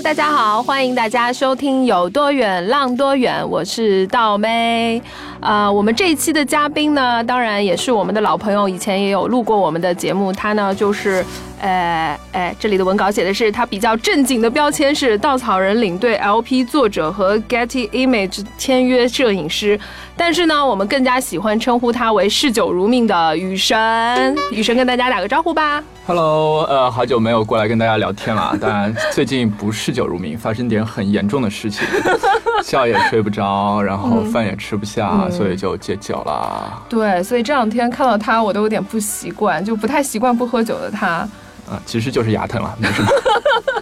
大家好，欢迎大家收听《有多远浪多远》，我是道妹。啊，我们这一期的嘉宾呢，当然也是我们的老朋友，以前也有录过我们的节目。他呢，就是，呃，哎，这里的文稿写的是他比较正经的标签是稻草人领队 LP 作者和 Getty Image 签约摄影师。但是呢，我们更加喜欢称呼他为嗜酒如命的雨神。雨神跟大家打个招呼吧。Hello，呃，好久没有过来跟大家聊天了。当然，最近不嗜酒如命，发生点很严重的事情，觉也睡不着，然后饭也吃不下，所以就戒酒了。对，所以这两天看到他，我都有点不习惯，就不太习惯不喝酒的他。啊，其实就是牙疼了，没什么。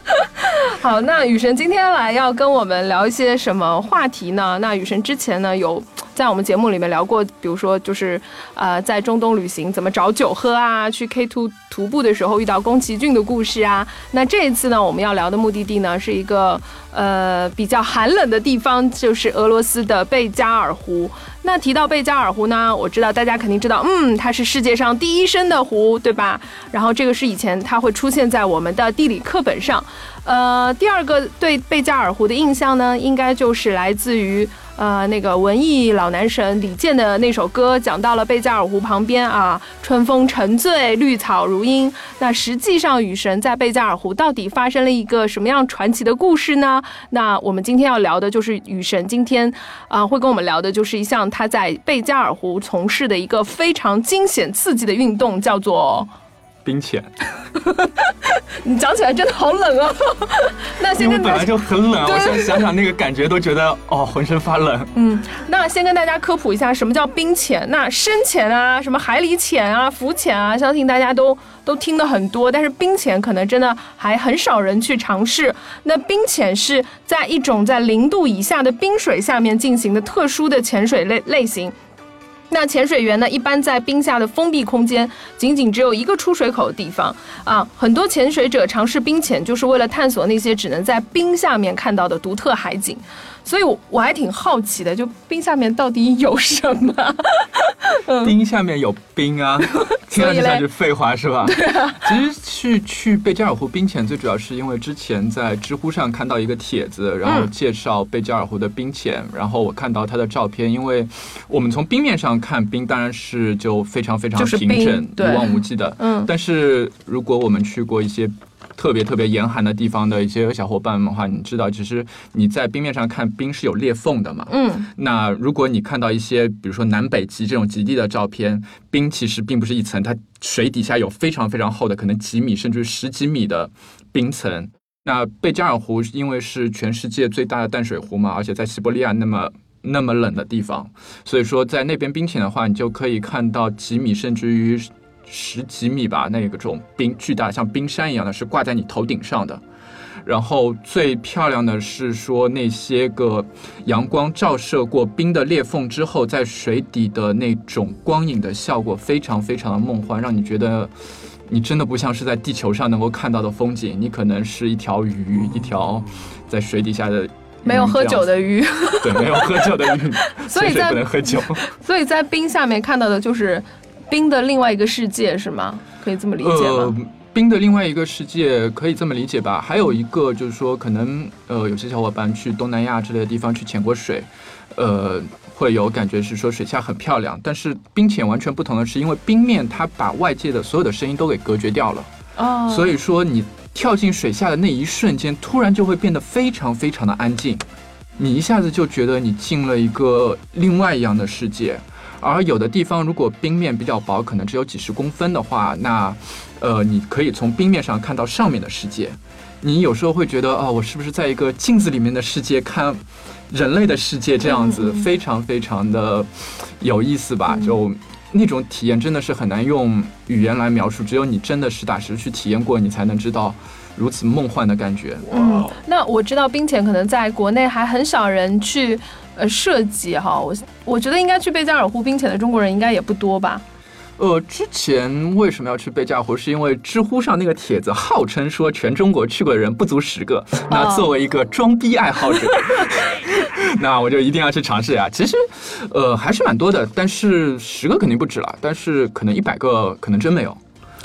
好，那雨神今天来要跟我们聊一些什么话题呢？那雨神之前呢有。在我们节目里面聊过，比如说就是，呃，在中东旅行怎么找酒喝啊？去 K two 徒步的时候遇到宫崎骏的故事啊。那这一次呢，我们要聊的目的地呢是一个呃比较寒冷的地方，就是俄罗斯的贝加尔湖。那提到贝加尔湖呢，我知道大家肯定知道，嗯，它是世界上第一深的湖，对吧？然后这个是以前它会出现在我们的地理课本上。呃，第二个对贝加尔湖的印象呢，应该就是来自于。呃，那个文艺老男神李健的那首歌，讲到了贝加尔湖旁边啊，春风沉醉，绿草如茵。那实际上，雨神在贝加尔湖到底发生了一个什么样传奇的故事呢？那我们今天要聊的就是雨神今天啊，会跟我们聊的就是一项他在贝加尔湖从事的一个非常惊险刺激的运动，叫做。冰潜，你讲起来真的好冷啊！那先跟本来就很冷，我现在想想那个感觉都觉得哦，浑身发冷。嗯，那先跟大家科普一下什么叫冰潜。那深潜啊，什么海里潜啊，浮潜啊，相信大家都都听的很多，但是冰潜可能真的还很少人去尝试。那冰潜是在一种在零度以下的冰水下面进行的特殊的潜水类类型。那潜水员呢，一般在冰下的封闭空间，仅仅只有一个出水口的地方啊。很多潜水者尝试冰潜，就是为了探索那些只能在冰下面看到的独特海景。所以，我我还挺好奇的，就冰下面到底有什么？冰下面有冰啊，听上去像是废话是吧？对啊。其实去去贝加尔湖冰潜，最主要是因为之前在知乎上看到一个帖子，然后介绍贝加尔湖的冰潜，然后我看到它的照片，因为我们从冰面上看冰，当然是就非常非常平整、一望无际的。嗯。但是如果我们去过一些。特别特别严寒的地方的一些小伙伴们的话，你知道，其实你在冰面上看冰是有裂缝的嘛？嗯。那如果你看到一些，比如说南北极这种极地的照片，冰其实并不是一层，它水底下有非常非常厚的，可能几米甚至十几米的冰层。那贝加尔湖因为是全世界最大的淡水湖嘛，而且在西伯利亚那么那么冷的地方，所以说在那边冰潜的话，你就可以看到几米甚至于。十几米吧，那个种冰巨大，像冰山一样的，是挂在你头顶上的。然后最漂亮的是说那些个阳光照射过冰的裂缝之后，在水底的那种光影的效果，非常非常的梦幻，让你觉得你真的不像是在地球上能够看到的风景，你可能是一条鱼，一条在水底下的 没有喝酒的鱼，对，没有喝酒的鱼，所以在不能喝酒，所以在冰下面看到的就是。冰的另外一个世界是吗？可以这么理解吗？冰的另外一个世界可以这么理解吧。还有一个就是说，可能呃，有些小伙伴去东南亚之类的地方去潜过水，呃，会有感觉是说水下很漂亮。但是冰潜完全不同的是，因为冰面它把外界的所有的声音都给隔绝掉了。哦。所以说你跳进水下的那一瞬间，突然就会变得非常非常的安静，你一下子就觉得你进了一个另外一样的世界。而有的地方，如果冰面比较薄，可能只有几十公分的话，那，呃，你可以从冰面上看到上面的世界。你有时候会觉得，哦，我是不是在一个镜子里面的世界看人类的世界？这样子非常非常的有意思吧？就那种体验真的是很难用语言来描述，只有你真的实打实去体验过，你才能知道如此梦幻的感觉。嗯，那我知道冰潜可能在国内还很少人去呃设计哈，我我觉得应该去贝加尔湖冰潜的中国人应该也不多吧。呃，之前为什么要去贝加尔湖？是因为知乎上那个帖子号称说全中国去过的人不足十个。那作为一个装逼爱好者，那我就一定要去尝试呀。其实，呃，还是蛮多的，但是十个肯定不止了。但是可能一百个可能真没有。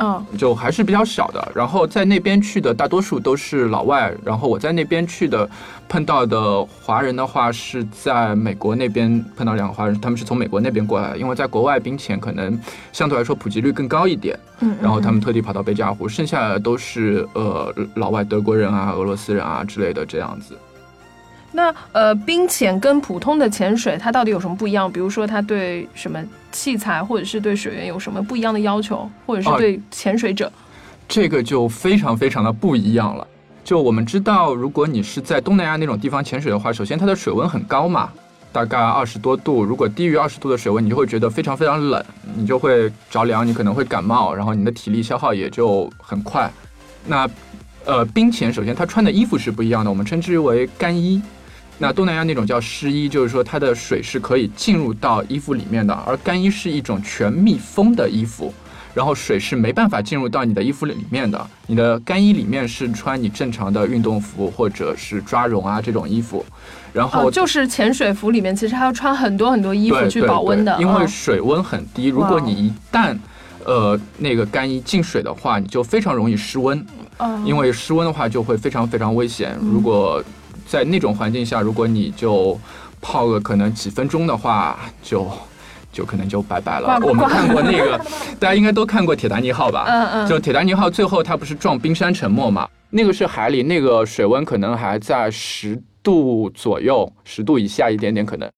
嗯，就还是比较小的。然后在那边去的大多数都是老外。然后我在那边去的碰到的华人的话，是在美国那边碰到两个华人，他们是从美国那边过来，因为在国外冰潜可能相对来说普及率更高一点。嗯，然后他们特地跑到贝加尔湖，剩下的都是呃老外，德国人啊、俄罗斯人啊之类的这样子。那呃，冰潜跟普通的潜水它到底有什么不一样？比如说它对什么器材或者是对水源有什么不一样的要求，或者是对潜水者？这个就非常非常的不一样了。就我们知道，如果你是在东南亚那种地方潜水的话，首先它的水温很高嘛，大概二十多度。如果低于二十度的水温，你就会觉得非常非常冷，你就会着凉，你可能会感冒，然后你的体力消耗也就很快。那呃，冰潜首先它穿的衣服是不一样的，我们称之为干衣。那东南亚那种叫湿衣，就是说它的水是可以进入到衣服里面的，而干衣是一种全密封的衣服，然后水是没办法进入到你的衣服里面的。你的干衣里面是穿你正常的运动服或者是抓绒啊这种衣服，然后就是潜水服里面其实还要穿很多很多衣服去保温的，因为水温很低。如果你一旦呃那个干衣进水的话，你就非常容易失温，因为失温的话就会非常非常危险。如果在那种环境下，如果你就泡个可能几分钟的话，就就可能就拜拜了。我们看过那个，大家应该都看过《铁达尼号》吧？嗯嗯。就铁达尼号最后它不是撞冰山沉没嘛？那个是海里，那个水温可能还在十度左右，十度以下一点点可能。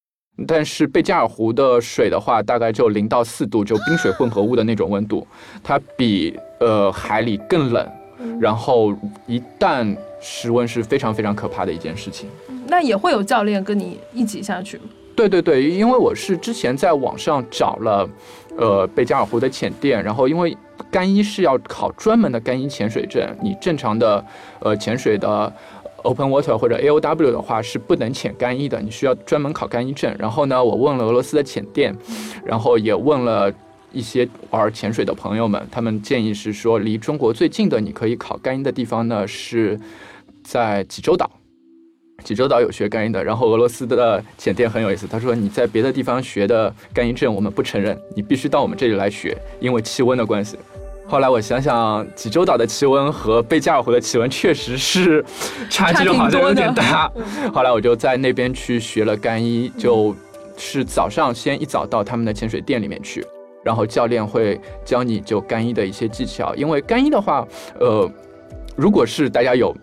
但是贝加尔湖的水的话，大概就零到四度，就冰水混合物的那种温度，它比呃海里更冷。然后一旦失温是非常非常可怕的一件事情。那也会有教练跟你一起下去吗？对对对，因为我是之前在网上找了，呃，贝加尔湖的潜店，然后因为干衣是要考专门的干衣潜水证，你正常的呃潜水的 open water 或者 A O W 的话是不能潜干衣的，你需要专门考干衣证。然后呢，我问了俄罗斯的潜店，然后也问了。一些玩潜水的朋友们，他们建议是说，离中国最近的你可以考干衣的地方呢，是在济州岛。济州岛有学干音的，然后俄罗斯的潜店很有意思，他说你在别的地方学的干音证我们不承认，你必须到我们这里来学，因为气温的关系。后来我想想，济州岛的气温和贝加尔湖的气温确实是差距好像有点大。后来我就在那边去学了干衣，就是早上先一早到他们的潜水店里面去。然后教练会教你就干衣的一些技巧，因为干衣的话，呃，如果是大家有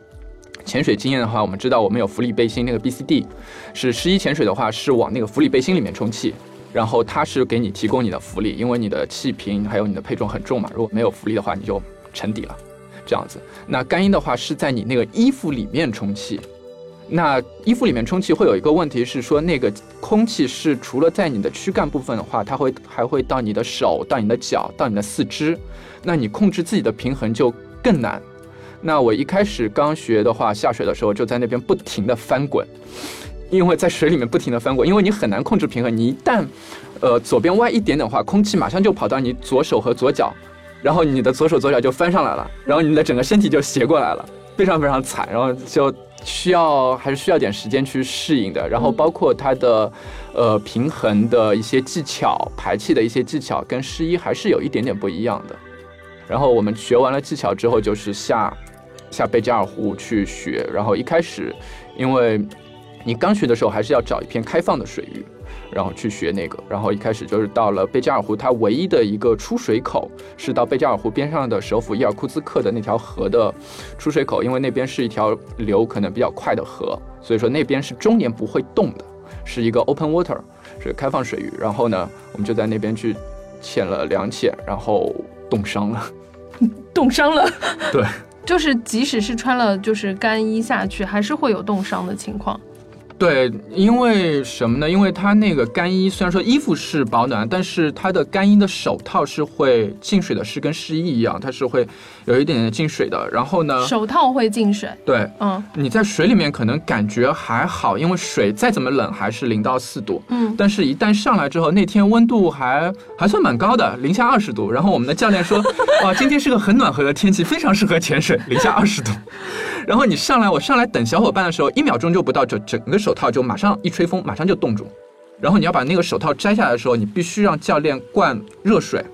潜水经验的话，我们知道我们有浮力背心那个 BCD，是湿衣潜水的话是往那个浮力背心里面充气，然后它是给你提供你的浮力，因为你的气瓶还有你的配重很重嘛，如果没有浮力的话你就沉底了，这样子。那干衣的话是在你那个衣服里面充气。那衣服里面充气会有一个问题是说，那个空气是除了在你的躯干部分的话，它会还会到你的手、到你的脚、到你的四肢，那你控制自己的平衡就更难。那我一开始刚学的话，下水的时候就在那边不停的翻滚，因为在水里面不停的翻滚，因为你很难控制平衡。你一旦，呃，左边歪一点点的话，空气马上就跑到你左手和左脚，然后你的左手左脚就翻上来了，然后你的整个身体就斜过来了，非常非常惨，然后就。需要还是需要点时间去适应的，然后包括它的，呃，平衡的一些技巧、排气的一些技巧，跟湿衣还是有一点点不一样的。然后我们学完了技巧之后，就是下下贝加尔湖去学。然后一开始，因为你刚学的时候，还是要找一片开放的水域。然后去学那个，然后一开始就是到了贝加尔湖，它唯一的一个出水口是到贝加尔湖边上的首府伊尔库兹克的那条河的出水口，因为那边是一条流可能比较快的河，所以说那边是终年不会动的，是一个 open water，是开放水域。然后呢，我们就在那边去潜了两潜，然后冻伤了，冻伤了，对，就是即使是穿了就是干衣下去，还是会有冻伤的情况。对，因为什么呢？因为它那个干衣虽然说衣服是保暖，但是它的干衣的手套是会进水的，是跟湿衣一样，它是会有一点点进水的。然后呢，手套会进水。对，嗯你在水里面可能感觉还好，因为水再怎么冷还是零到四度。嗯，但是，一旦上来之后，那天温度还还算蛮高的，零下二十度。然后我们的教练说，哇，今天是个很暖和的天气，非常适合潜水，零下二十度。然后你上来，我上来等小伙伴的时候，一秒钟就不到，就整个手套就马上一吹风，马上就冻住。然后你要把那个手套摘下来的时候，你必须让教练灌热水，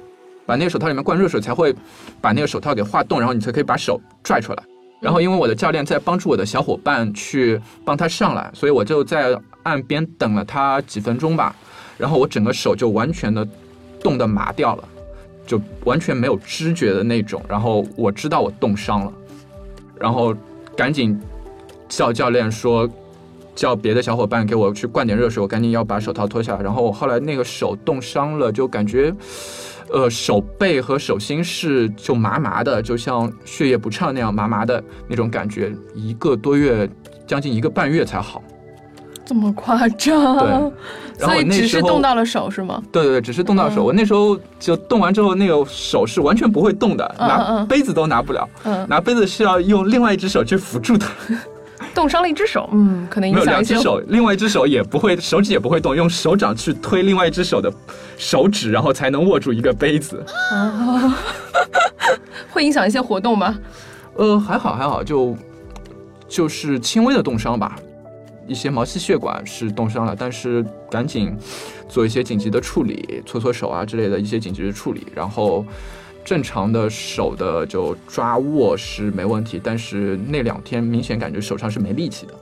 把那个手套里面灌热水，才会把那个手套给化冻，然后你才可以把手拽出来。然后因为我的教练在帮助我的小伙伴去帮他上来，所以我就在岸边等了他几分钟吧。然后我整个手就完全的冻得麻掉了，就完全没有知觉的那种。然后我知道我冻伤了，然后赶紧叫教练说，叫别的小伙伴给我去灌点热水，我赶紧要把手套脱下来。然后我后来那个手冻伤了，就感觉。呃，手背和手心是就麻麻的，就像血液不畅那样麻麻的那种感觉，一个多月，将近一个半月才好。这么夸张？对，然后所以只是动到了手是吗？对对对，只是动到手。嗯我那时候就动完之后，那个手是完全不会动的，拿嗯杯子都拿不了，嗯，拿杯子是要用另外一只手去辅助的，冻伤了一只手，嗯，可能没有。两只手，另外一只手也不会，手指也不会动，用手掌去推另外一只手的手指，然后才能握住一个杯子。哦，会影响一些活动吗？呃，还好还好，就就是轻微的冻伤吧，一些毛细血管是冻伤了，但是赶紧做一些紧急的处理，搓搓手啊之类的一些紧急的处理，然后正常的手的就抓握是没问题，但是那两天明显感觉手上是没力气的。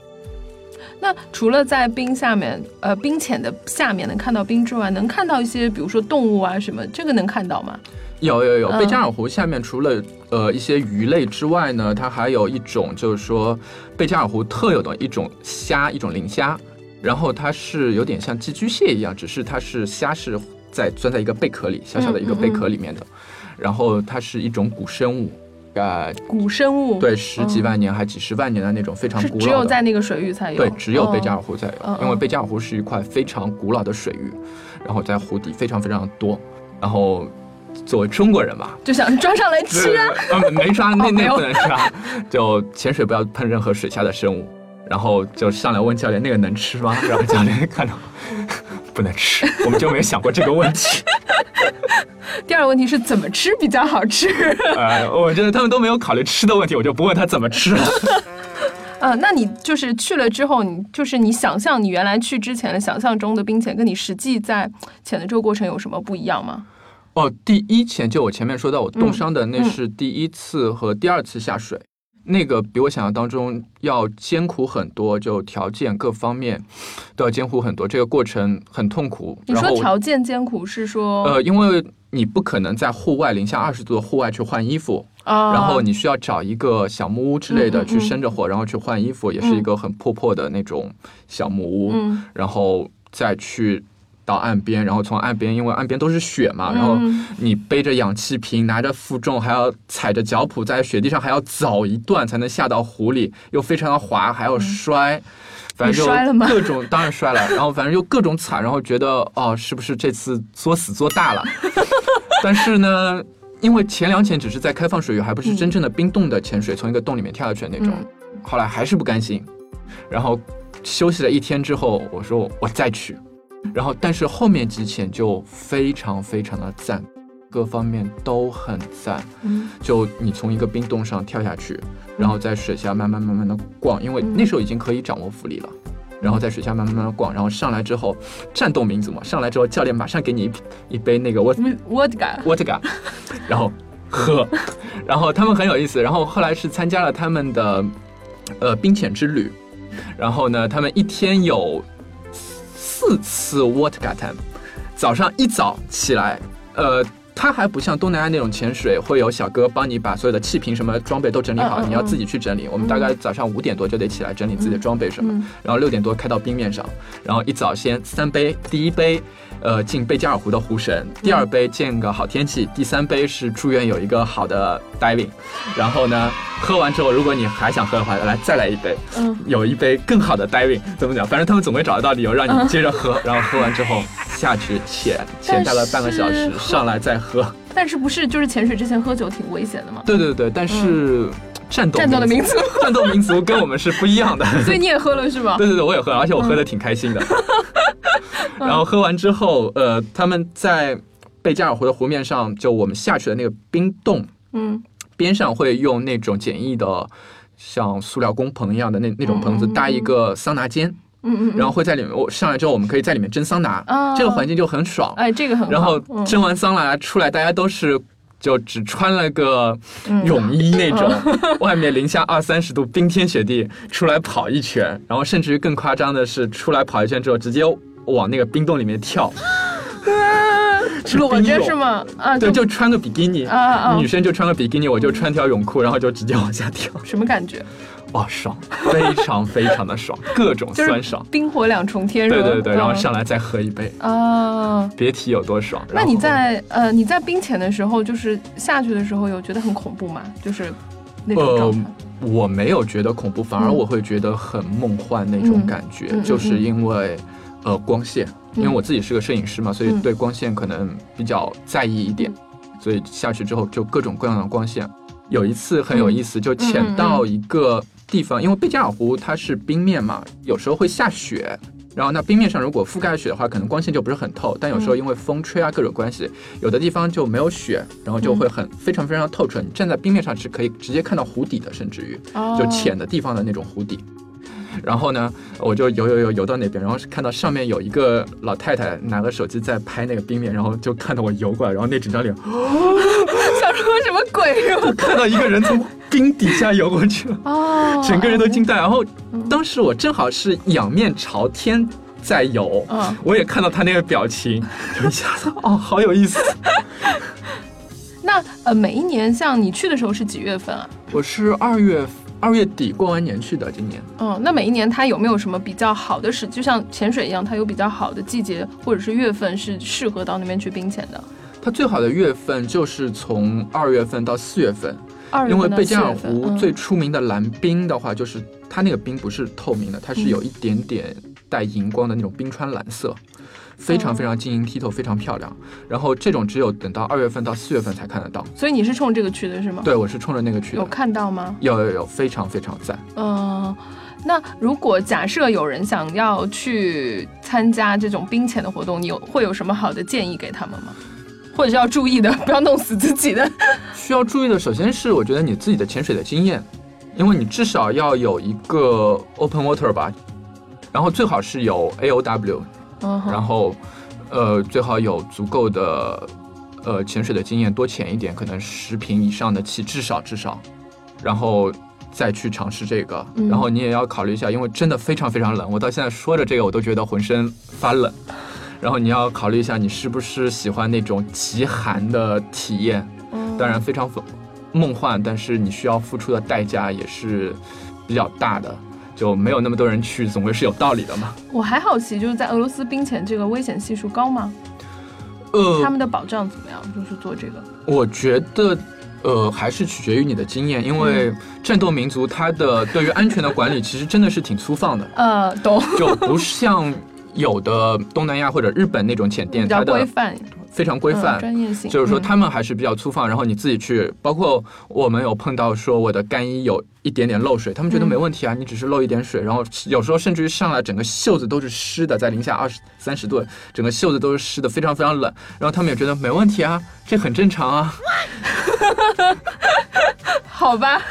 那除了在冰下面，呃，冰浅的下面能看到冰之外，能看到一些，比如说动物啊什么，这个能看到吗？有有有，嗯贝加尔湖下面除了呃一些鱼类之外呢，它还有一种就是说贝加尔湖特有的一种虾，一种磷虾，然后它是有点像寄居蟹一样，只是它是虾是在钻在一个贝壳里，小小的一个贝壳里面的，然后它是一种古生物，呃，古生物，对，十几万年还几十万年的那种非常古老的。只有在那个水域才有。对，只有贝加尔哦湖才有，因为贝加尔湖是一块非常古老的水域，然后在湖底非常非常的多，然后作为中国人嘛，就想抓上来吃啊。呃，没抓，那那不能抓，就潜水不要碰任何水下的生物。然后就上来问教练那个能吃吗？然后教练看到不能吃，我们就没有想过这个问题。第二个问题是怎么吃比较好吃？呃，我觉得他们都没有考虑吃的问题，我就不问他怎么吃了。呃，那你就是去了之后，你就是你想象你原来去之前的想象中的冰潜，跟你实际在潜的这个过程有什么不一样吗？哦，第一潜就我前面说到我冻伤的，那嗯是第一次和第二次下水。那个比我想象当中要艰苦很多，就条件各方面都要艰苦很多，这个过程很痛苦。你说条件艰苦是说，呃，因为你不可能在户外零下二十度的户外去换衣服，啊然后你需要找一个小木屋之类的去生着火，然后去换衣服，也是一个很破破的那种小木屋，嗯。然后再去到岸边，然后从岸边，因为岸边都是雪嘛，然后嗯你背着氧气瓶，拿着负重，还要踩着脚蹼在雪地上还要走一段才能下到湖里，又非常的滑，还要摔。反正就各种当然摔了，然后反正就各种惨，然后觉得哦，是不是这次作死作大了？但是呢，因为前两潜只是在开放水域，还不是真正的冰冻的潜水，从一个洞里面跳下去的那种。嗯后来还是不甘心，然后休息了一天之后，我说我再去，然后但是后面几潜就非常非常的赞，各方面都很赞。嗯就你从一个冰洞上跳下去，然后在水下慢慢慢慢的逛，因为那时候已经可以掌握浮力了。然后在水下慢慢慢慢地逛，然后上来之后，战斗民族嘛，上来之后教练马上给你一一杯那个我嗯，vodka，vodka，然后喝，然后他们很有意思。然后后来是参加了他们的呃冰潜之旅，然后呢，他们一天有四次 water gatam 早上一早起来，呃。它还不像东南亚那种潜水，会有小哥帮你把所有的气瓶什么装备都整理好，你要自己去整理。我们大概早上五点多就得起来整理自己的装备什么，嗯然后六点多开到冰面上，然后一早先三杯，第一杯，呃进贝加尔湖的湖神，第二杯见个好天气，第三杯是祝愿有一个好的 diving，然后呢喝完之后，如果你还想喝的话，来再来一杯，嗯有一杯更好的 diving，怎么讲？反正他们总会找得到理由让你接着喝，然后喝完之后下去潜，潜大概半个小时上来再喝。但是不是就是潜水之前喝酒挺危险的吗？对对对，但是战斗战斗的民族，战斗民族跟我们是不一样的。所以你也喝了是吧？对对对，我也喝了，而且我喝的挺开心的。然后喝完之后，呃，他们在贝加尔湖的湖面上，就我们下去的那个冰洞嗯边上，会用那种简易的。像塑料工棚一样的那那种棚子搭一个桑拿间，嗯嗯，然后会在里面。我上来之后，我们可以在里面蒸桑拿，啊这个环境就很爽。哎，这个很。然后嗯蒸完桑拿出来，大家都是就只穿了个嗯泳衣那种，外面零下二三十度，冰天雪地出来跑一圈，然后甚至于更夸张的是，出来跑一圈之后直接往那个冰洞里面跳，是裸着是吗？啊，对，就穿个比基尼，啊啊女生就穿个比基尼，我就穿条泳裤，然后就直接往下跳，什么感觉？哇，爽，非常非常的爽，各种酸爽。冰火两重天，对对对，然后嗯上来再喝一杯，啊。别提有多爽。那你在呃你在冰潜的时候，就是下去的时候有觉得很恐怖吗？就是那种状态。呃，我没有觉得恐怖，反而嗯我会觉得很梦幻那种感觉，就是因为呃光线，因为嗯我自己是个摄影师嘛，所以嗯对光线可能比较在意一点，所以下去之后就各种各样的光线。有一次很有意思，就潜到一个地方，因为贝加尔湖它是冰面嘛，有时候会下雪。然后那冰面上如果覆盖雪的话，可能光线就不是很透。但有时候嗯因为风吹啊各种关系，有的地方就没有雪，然后就会很非常非常透彻。你站在冰面上是可以直接看到湖底的，甚至于哦就浅的地方的那种湖底。然后呢，我就游游游游到那边，然后是看到上面有一个老太太拿个手机在拍那个冰面，然后就看到我游过来，然后那整张脸 想说什么鬼是吧？看到一个人从冰底下游过去了，哦，整个人都惊呆。然后当时我正好是仰面朝天在游，嗯我也看到他那个表情，一下子 哦，好有意思。那呃，每一年像你去的时候是几月份啊？我是二月二月底过完年去的，今年。嗯，那每一年它有没有什么比较好的时，就像潜水一样，它有比较好的季节或者是月份是适合到那边去冰潜的？它最好的月份就是从二月份到四月份，因为贝加尔湖最出名的蓝冰的话，就是它那个冰不是透明的，它是有一点点带荧光的那种冰川蓝色，非常非常晶莹剔透，非常漂亮。然后这种只有等到二月份到四月份才看得到。嗯所以你是冲这个去的是吗？，对，我是冲着那个去的有。看到吗？有有有，非常非常赞。嗯、那如果假设有人想要去参加这种冰潜的活动，你有会有什么好的建议给他们吗？或者是要注意的，不要弄死自己的。需要注意的，首先是我觉得你自己的潜水的经验，因为你至少要有一个 open water 吧，然后最好是有 AOW，嗯然后呃最好有足够的呃潜水的经验，多潜一点，可能十瓶以上的气，至少至少，然后再去尝试这个，嗯。然后你也要考虑一下，因为真的非常非常冷，我到现在说着这个我都觉得浑身发冷。然后你要考虑一下，你是不是喜欢那种极寒的体验？嗯。当然非常梦幻，但是你需要付出的代价也是比较大的，就没有那么多人去，总归是有道理的嘛。我还好奇，就是在俄罗斯冰潜这个危险系数高吗？呃他呃，们的保障怎么样？就是做这个，我觉得。呃，还是取决于你的经验，因为战斗民族它的对于安全的管理其实真的是挺粗放的，呃，懂，就不像有的东南亚或者日本那种潜店，比较它的规范，非常规范嗯，专业性，就是说嗯他们还是比较粗放，然后你自己去，包括我们有碰到说我的干衣有一点点漏水，他们觉得嗯没问题啊，你只是漏一点水，然后有时候甚至于上来整个袖子都是湿的，在零下二十三十度，整个袖子都是湿的，非常非常冷，然后他们也觉得没问题啊，这很正常啊。好吧。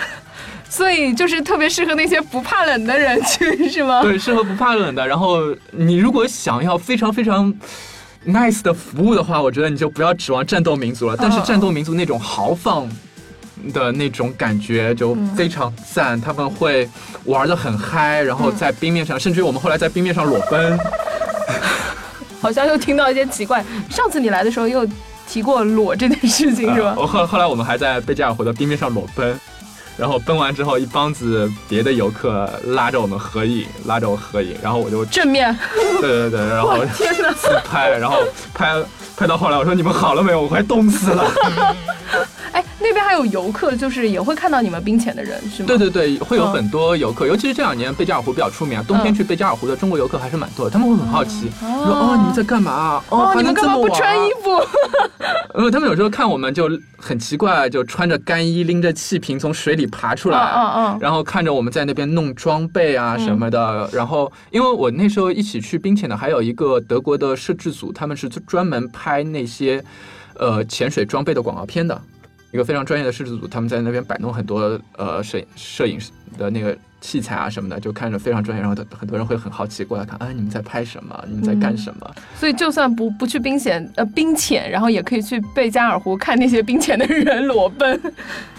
所以就是特别适合那些不怕冷的人去，是吗？对，适合不怕冷的。然后你如果想要非常非常 nice 的服务的话，我觉得你就不要指望战斗民族了。但是嗯战斗民族那种豪放的那种感觉就非常赞，他们会玩的很嗨，然后在冰面上，甚至于我们后来在冰面上裸奔。好像又听到一些奇怪。上次你来的时候又提过裸这件事情，是吧？我后后来我们还在贝加尔湖的冰面上裸奔。然后奔完之后，一帮子别的游客拉着我们合影，拉着我合影，然后我就正面，对对对，然后天哪！自拍，然后拍拍到后来，我说你们好了没有？我快冻死了。哎，那边还有游客，就是也会看到你们冰潜的人，是吗？对对对，会有很多游客，尤其是这两年贝加尔湖比较出名啊，冬天去贝加尔湖的中国游客还是蛮多的，他们会很好奇，说哦你们在干嘛？哦，你们干嘛不穿衣服？呃，他们有时候看我们就很奇怪，就穿着干衣，拎着气瓶从水里爬出来，然后看着我们在那边弄装备啊什么的，然后因为我那时候一起去冰潜的还有一个德国的摄制组，他们是专门拍那些呃潜水装备的广告片的。一个非常专业的摄制组，他们在那边摆弄很多呃摄摄影的那个器材啊什么的，就看着非常专业。然后很多人会很好奇过来看，啊，你们在拍什么？你们在干什么？所以就算不不去冰险呃冰潜，然后也可以去贝加尔湖看那些冰潜的人裸奔。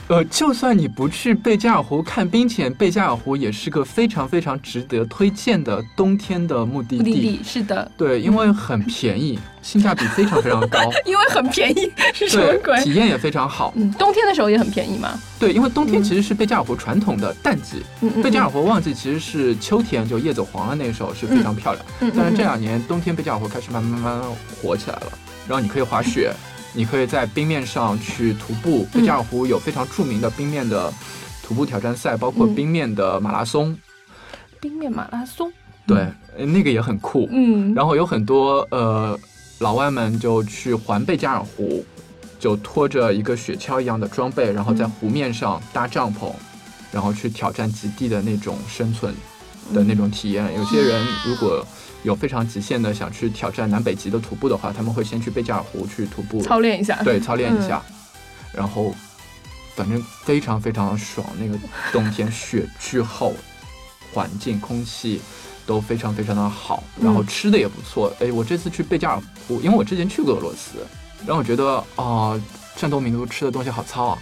呃，就算你不去贝加尔湖看冰潜，贝加尔湖也是个非常非常值得推荐的冬天的目的地。是的，对，因为很便宜，性价比非常非常高。因为很便宜是什么鬼？体验也非常好。嗯，冬天的时候也很便宜吗？对，因为冬天其实是贝加尔湖传统的淡季。嗯嗯。贝加尔湖旺季其实是秋天，就叶子黄了那时候是非常漂亮。嗯。但是这两年冬天贝加尔湖开始慢慢慢慢火起来了，然后你可以滑雪。你可以在冰面上去徒步，贝加尔湖有非常著名的冰面的徒步挑战赛，包括冰面的马拉松。冰面马拉松，对，那个也很酷。嗯，然后有很多呃老外们就去环贝加尔湖，就拖着一个雪橇一样的装备，然后在湖面上搭帐篷，然后去挑战极地的那种生存的那种体验。有些人如果。有非常极限的想去挑战南北极的徒步的话，他们会先去贝加尔湖去徒步操练一下，对，操练一下，然后反正非常非常的爽。那个冬天 雪巨厚，环境空气都非常非常的好，然后吃的也不错。哎，我这次去贝加尔湖，因为我之前去过俄罗斯，然后我觉得啊，战斗民族吃的东西好糙啊，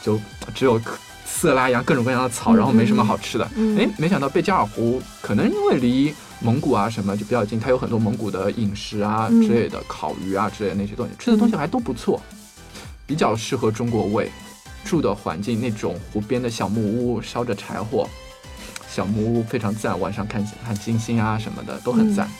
就只有色拉一样各种各样的草，然后没什么好吃的。哎，没想到贝加尔湖可能因为离蒙古啊，什么就比较近，它有很多蒙古的饮食啊之类的，烤鱼啊之类的那些东西，吃的东西还都不错，比较适合中国胃。住的环境那种湖边的小木屋，烧着柴火，小木屋非常赞，晚上看看星星啊什么的都很赞。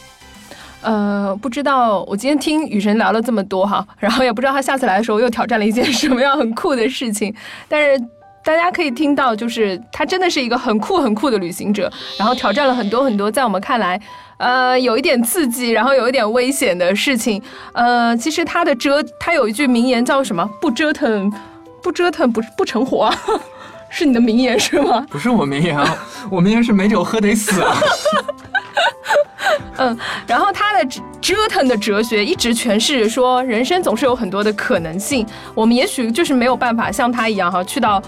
呃，不知道我今天听雨神聊了这么多哈，然后也不知道他下次来的时候又挑战了一件什么样很酷的事情，但是。大家可以听到，就是他真的是一个很酷很酷的旅行者，然后挑战了很多很多在我们看来，呃，有一点刺激，然后有一点危险的事情。呃，其实他的折，他有一句名言叫什么？不折腾，不折腾，不不成活，是你的名言是吗？不是我名言啊，我名言是没酒喝得死。嗯，然后他的折腾的哲学一直诠释说，人生总是有很多的可能性，我们也许就是没有办法像他一样哈，去到。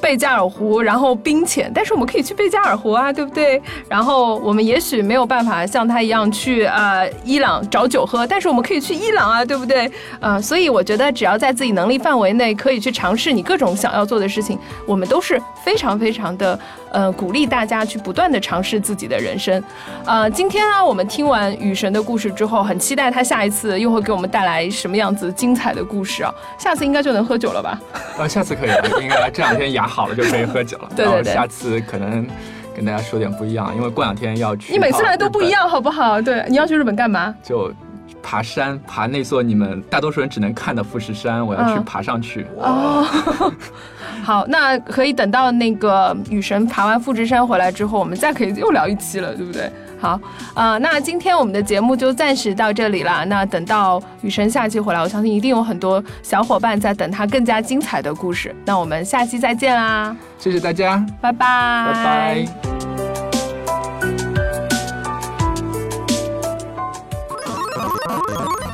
贝加尔湖，然后冰潜，但是我们可以去贝加尔湖啊，对不对？然后我们也许没有办法像他一样去呃伊朗找酒喝，但是我们可以去伊朗啊，对不对？呃，所以我觉得只要在自己能力范围内，可以去尝试你各种想要做的事情，我们都是非常非常的呃鼓励大家去不断的尝试自己的人生。呃，今天呢，我们听完雨神的故事之后，很期待他下一次又会给我们带来什么样子精彩的故事啊！下次应该就能喝酒了吧？呃，下次可以了，应该这两天也牙。好了就可以喝酒了，对然后下次可能跟大家说点不一样，因为过两天要去。你每次来都不一样，好不好？对，你要去日本干嘛？就爬山，爬那座你们大多数人只能看的富士山，我要去爬上去。哦，好，那可以等到那个雨神爬完富士山回来之后，我们再可以又聊一期了，对不对？好，呃，那今天我们的节目就暂时到这里了。那等到雨神下期回来，我相信一定有很多小伙伴在等他更加精彩的故事。那我们下期再见啦！谢谢大家，拜拜，拜拜。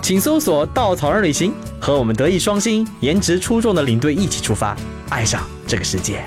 请搜索“稻草人旅行”，和我们德艺双馨、颜值出众的领队一起出发，爱上这个世界。